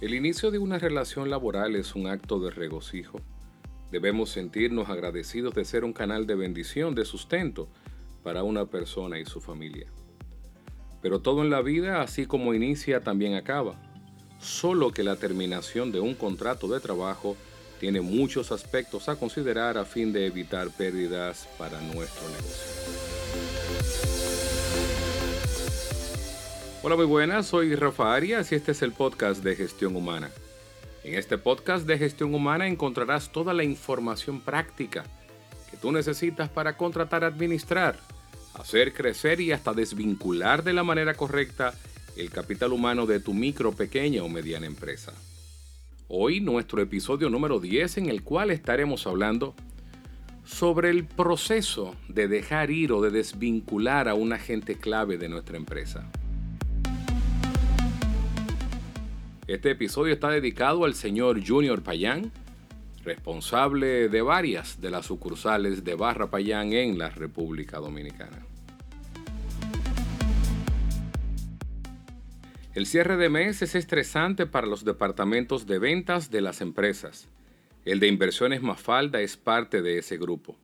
El inicio de una relación laboral es un acto de regocijo. Debemos sentirnos agradecidos de ser un canal de bendición, de sustento para una persona y su familia. Pero todo en la vida, así como inicia, también acaba. Solo que la terminación de un contrato de trabajo tiene muchos aspectos a considerar a fin de evitar pérdidas para nuestro negocio. Hola, muy buenas, soy Rafa Arias y este es el podcast de Gestión Humana. En este podcast de Gestión Humana encontrarás toda la información práctica que tú necesitas para contratar, administrar, hacer crecer y hasta desvincular de la manera correcta el capital humano de tu micro, pequeña o mediana empresa. Hoy nuestro episodio número 10 en el cual estaremos hablando sobre el proceso de dejar ir o de desvincular a un agente clave de nuestra empresa. Este episodio está dedicado al señor Junior Payán, responsable de varias de las sucursales de Barra Payán en la República Dominicana. El cierre de mes es estresante para los departamentos de ventas de las empresas. El de inversiones Mafalda es parte de ese grupo.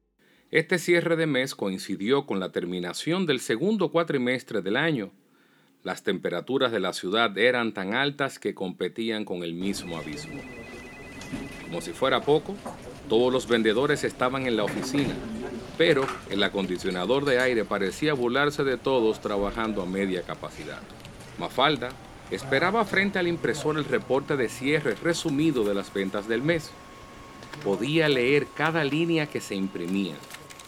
Este cierre de mes coincidió con la terminación del segundo cuatrimestre del año las temperaturas de la ciudad eran tan altas que competían con el mismo abismo. Como si fuera poco, todos los vendedores estaban en la oficina, pero el acondicionador de aire parecía burlarse de todos trabajando a media capacidad. Mafalda esperaba frente al impresor el reporte de cierre resumido de las ventas del mes. Podía leer cada línea que se imprimía.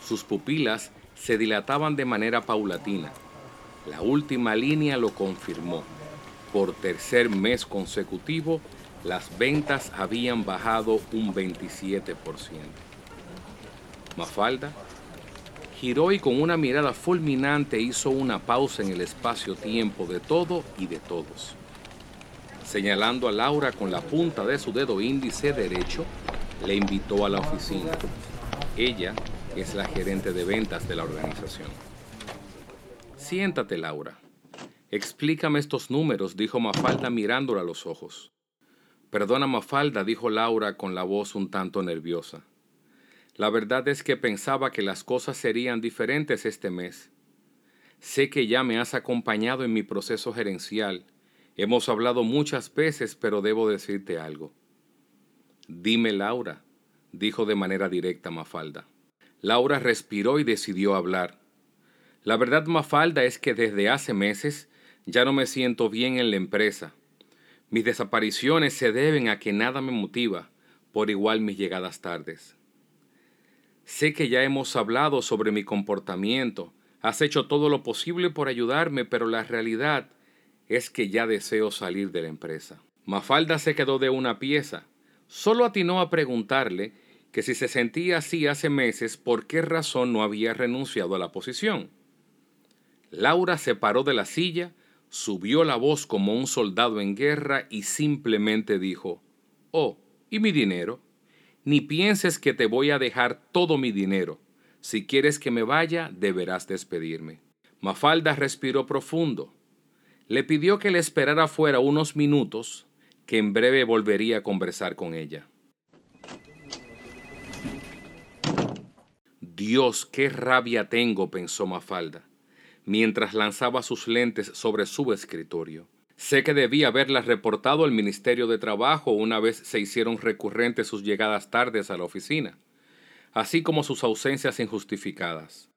Sus pupilas se dilataban de manera paulatina la última línea lo confirmó. Por tercer mes consecutivo, las ventas habían bajado un 27%. Mafalda giró y con una mirada fulminante hizo una pausa en el espacio-tiempo de todo y de todos. Señalando a Laura con la punta de su dedo índice derecho, le invitó a la oficina. Ella es la gerente de ventas de la organización. Siéntate, Laura. Explícame estos números, dijo Mafalda mirándola a los ojos. Perdona, Mafalda, dijo Laura con la voz un tanto nerviosa. La verdad es que pensaba que las cosas serían diferentes este mes. Sé que ya me has acompañado en mi proceso gerencial. Hemos hablado muchas veces, pero debo decirte algo. Dime, Laura, dijo de manera directa Mafalda. Laura respiró y decidió hablar. La verdad, Mafalda, es que desde hace meses ya no me siento bien en la empresa. Mis desapariciones se deben a que nada me motiva, por igual mis llegadas tardes. Sé que ya hemos hablado sobre mi comportamiento, has hecho todo lo posible por ayudarme, pero la realidad es que ya deseo salir de la empresa. Mafalda se quedó de una pieza. Solo atinó a preguntarle que si se sentía así hace meses, ¿por qué razón no había renunciado a la posición? Laura se paró de la silla, subió la voz como un soldado en guerra y simplemente dijo, Oh, ¿y mi dinero? Ni pienses que te voy a dejar todo mi dinero. Si quieres que me vaya, deberás despedirme. Mafalda respiró profundo. Le pidió que le esperara fuera unos minutos, que en breve volvería a conversar con ella. Dios, qué rabia tengo, pensó Mafalda mientras lanzaba sus lentes sobre su escritorio. Sé que debía haberlas reportado al Ministerio de Trabajo una vez se hicieron recurrentes sus llegadas tardes a la oficina, así como sus ausencias injustificadas.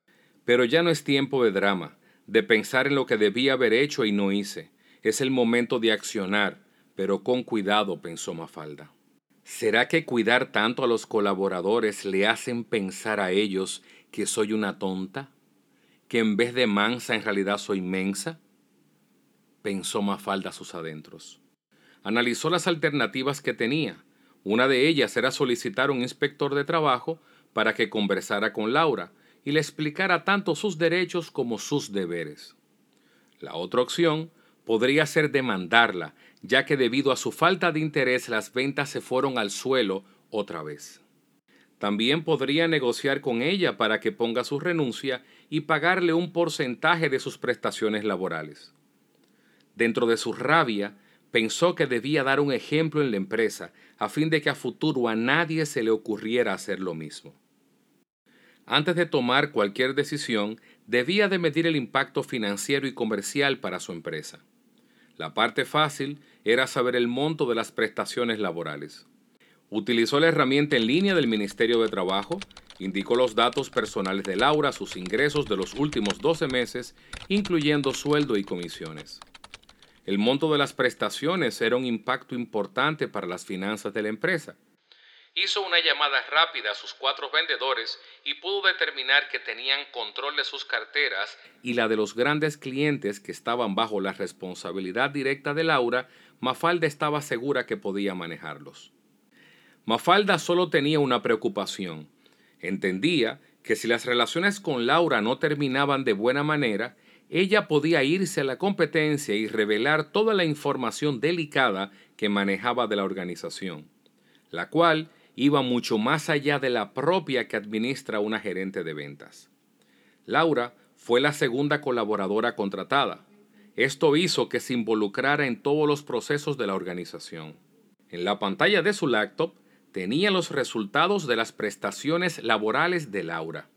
Pero ya no es tiempo de drama, de pensar en lo que debía haber hecho y no hice. Es el momento de accionar, pero con cuidado, pensó Mafalda. ¿Será que cuidar tanto a los colaboradores le hacen pensar a ellos que soy una tonta? Que en vez de mansa en realidad soy mensa? Pensó Mafalda a sus adentros. Analizó las alternativas que tenía. Una de ellas era solicitar un inspector de trabajo para que conversara con Laura y le explicara tanto sus derechos como sus deberes. La otra opción podría ser demandarla, ya que debido a su falta de interés las ventas se fueron al suelo otra vez. También podría negociar con ella para que ponga su renuncia y pagarle un porcentaje de sus prestaciones laborales. Dentro de su rabia, pensó que debía dar un ejemplo en la empresa a fin de que a futuro a nadie se le ocurriera hacer lo mismo. Antes de tomar cualquier decisión, debía de medir el impacto financiero y comercial para su empresa. La parte fácil era saber el monto de las prestaciones laborales. Utilizó la herramienta en línea del Ministerio de Trabajo, indicó los datos personales de Laura, sus ingresos de los últimos 12 meses, incluyendo sueldo y comisiones. El monto de las prestaciones era un impacto importante para las finanzas de la empresa hizo una llamada rápida a sus cuatro vendedores y pudo determinar que tenían control de sus carteras y la de los grandes clientes que estaban bajo la responsabilidad directa de Laura, Mafalda estaba segura que podía manejarlos. Mafalda solo tenía una preocupación. Entendía que si las relaciones con Laura no terminaban de buena manera, ella podía irse a la competencia y revelar toda la información delicada que manejaba de la organización, la cual iba mucho más allá de la propia que administra una gerente de ventas. Laura fue la segunda colaboradora contratada. Esto hizo que se involucrara en todos los procesos de la organización. En la pantalla de su laptop tenía los resultados de las prestaciones laborales de Laura.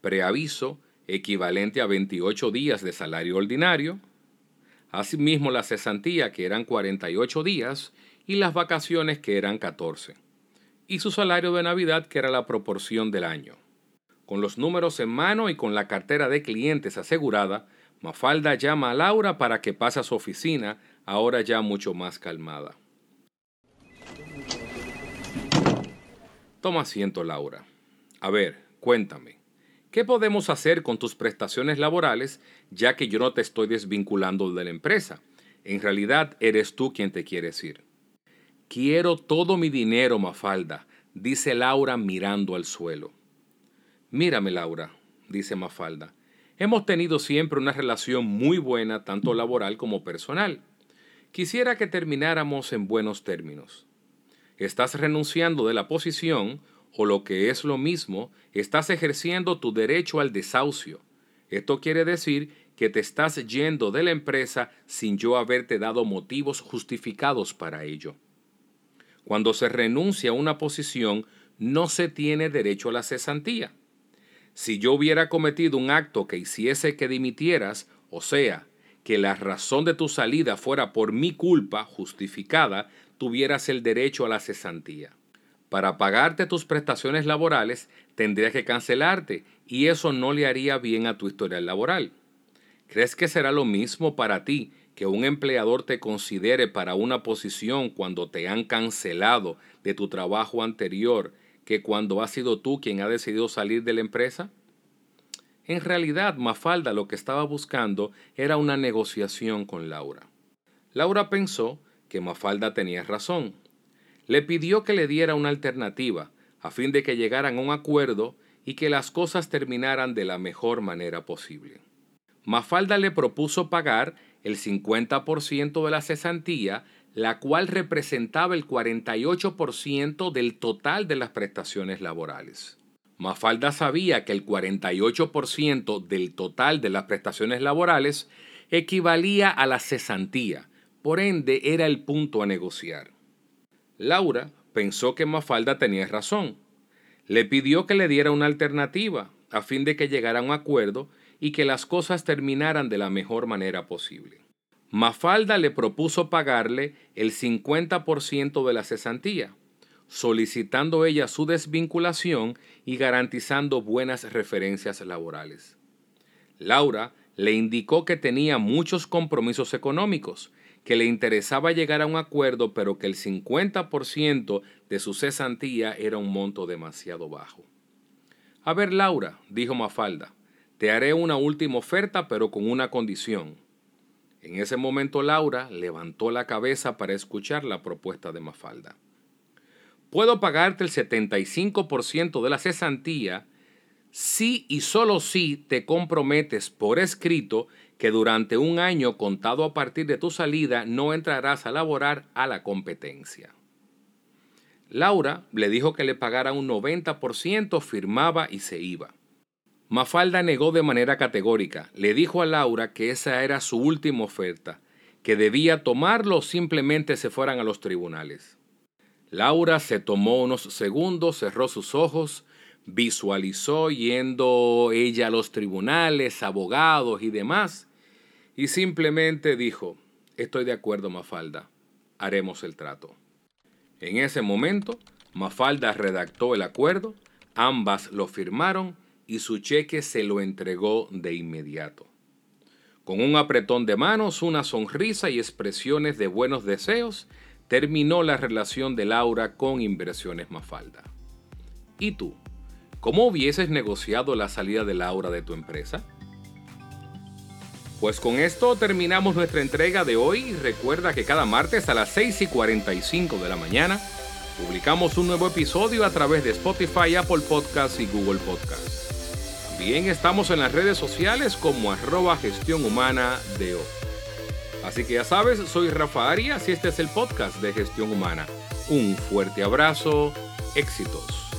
Preaviso equivalente a 28 días de salario ordinario, asimismo la cesantía que eran 48 días y las vacaciones que eran 14 y su salario de Navidad que era la proporción del año. Con los números en mano y con la cartera de clientes asegurada, Mafalda llama a Laura para que pase a su oficina, ahora ya mucho más calmada. Toma asiento, Laura. A ver, cuéntame, ¿qué podemos hacer con tus prestaciones laborales ya que yo no te estoy desvinculando de la empresa? En realidad eres tú quien te quieres ir. Quiero todo mi dinero, Mafalda, dice Laura mirando al suelo. Mírame, Laura, dice Mafalda. Hemos tenido siempre una relación muy buena, tanto laboral como personal. Quisiera que termináramos en buenos términos. Estás renunciando de la posición, o lo que es lo mismo, estás ejerciendo tu derecho al desahucio. Esto quiere decir que te estás yendo de la empresa sin yo haberte dado motivos justificados para ello. Cuando se renuncia a una posición, no se tiene derecho a la cesantía. Si yo hubiera cometido un acto que hiciese que dimitieras, o sea, que la razón de tu salida fuera por mi culpa justificada, tuvieras el derecho a la cesantía. Para pagarte tus prestaciones laborales, tendrías que cancelarte y eso no le haría bien a tu historial laboral. ¿Crees que será lo mismo para ti que un empleador te considere para una posición cuando te han cancelado de tu trabajo anterior que cuando has sido tú quien ha decidido salir de la empresa? En realidad, Mafalda lo que estaba buscando era una negociación con Laura. Laura pensó que Mafalda tenía razón. Le pidió que le diera una alternativa a fin de que llegaran a un acuerdo y que las cosas terminaran de la mejor manera posible. Mafalda le propuso pagar el 50% de la cesantía, la cual representaba el 48% del total de las prestaciones laborales. Mafalda sabía que el 48% del total de las prestaciones laborales equivalía a la cesantía, por ende era el punto a negociar. Laura pensó que Mafalda tenía razón. Le pidió que le diera una alternativa a fin de que llegara a un acuerdo y que las cosas terminaran de la mejor manera posible. Mafalda le propuso pagarle el 50% de la cesantía, solicitando ella su desvinculación y garantizando buenas referencias laborales. Laura le indicó que tenía muchos compromisos económicos, que le interesaba llegar a un acuerdo, pero que el 50% de su cesantía era un monto demasiado bajo. A ver, Laura, dijo Mafalda, te haré una última oferta, pero con una condición. En ese momento Laura levantó la cabeza para escuchar la propuesta de Mafalda. Puedo pagarte el 75% de la cesantía si y solo si te comprometes por escrito que durante un año contado a partir de tu salida no entrarás a laborar a la competencia. Laura le dijo que le pagara un 90%, firmaba y se iba. Mafalda negó de manera categórica. Le dijo a Laura que esa era su última oferta, que debía tomarlo o simplemente se fueran a los tribunales. Laura se tomó unos segundos, cerró sus ojos, visualizó yendo ella a los tribunales, abogados y demás, y simplemente dijo, estoy de acuerdo Mafalda, haremos el trato. En ese momento, Mafalda redactó el acuerdo, ambas lo firmaron y su cheque se lo entregó de inmediato. Con un apretón de manos, una sonrisa y expresiones de buenos deseos, terminó la relación de Laura con Inversiones Mafalda. ¿Y tú? ¿Cómo hubieses negociado la salida de Laura de tu empresa? Pues con esto terminamos nuestra entrega de hoy. Recuerda que cada martes a las 6 y 45 de la mañana publicamos un nuevo episodio a través de Spotify, Apple Podcasts y Google Podcasts. También estamos en las redes sociales como arroba gestión de Así que ya sabes, soy Rafa Arias y este es el podcast de Gestión Humana. Un fuerte abrazo, éxitos.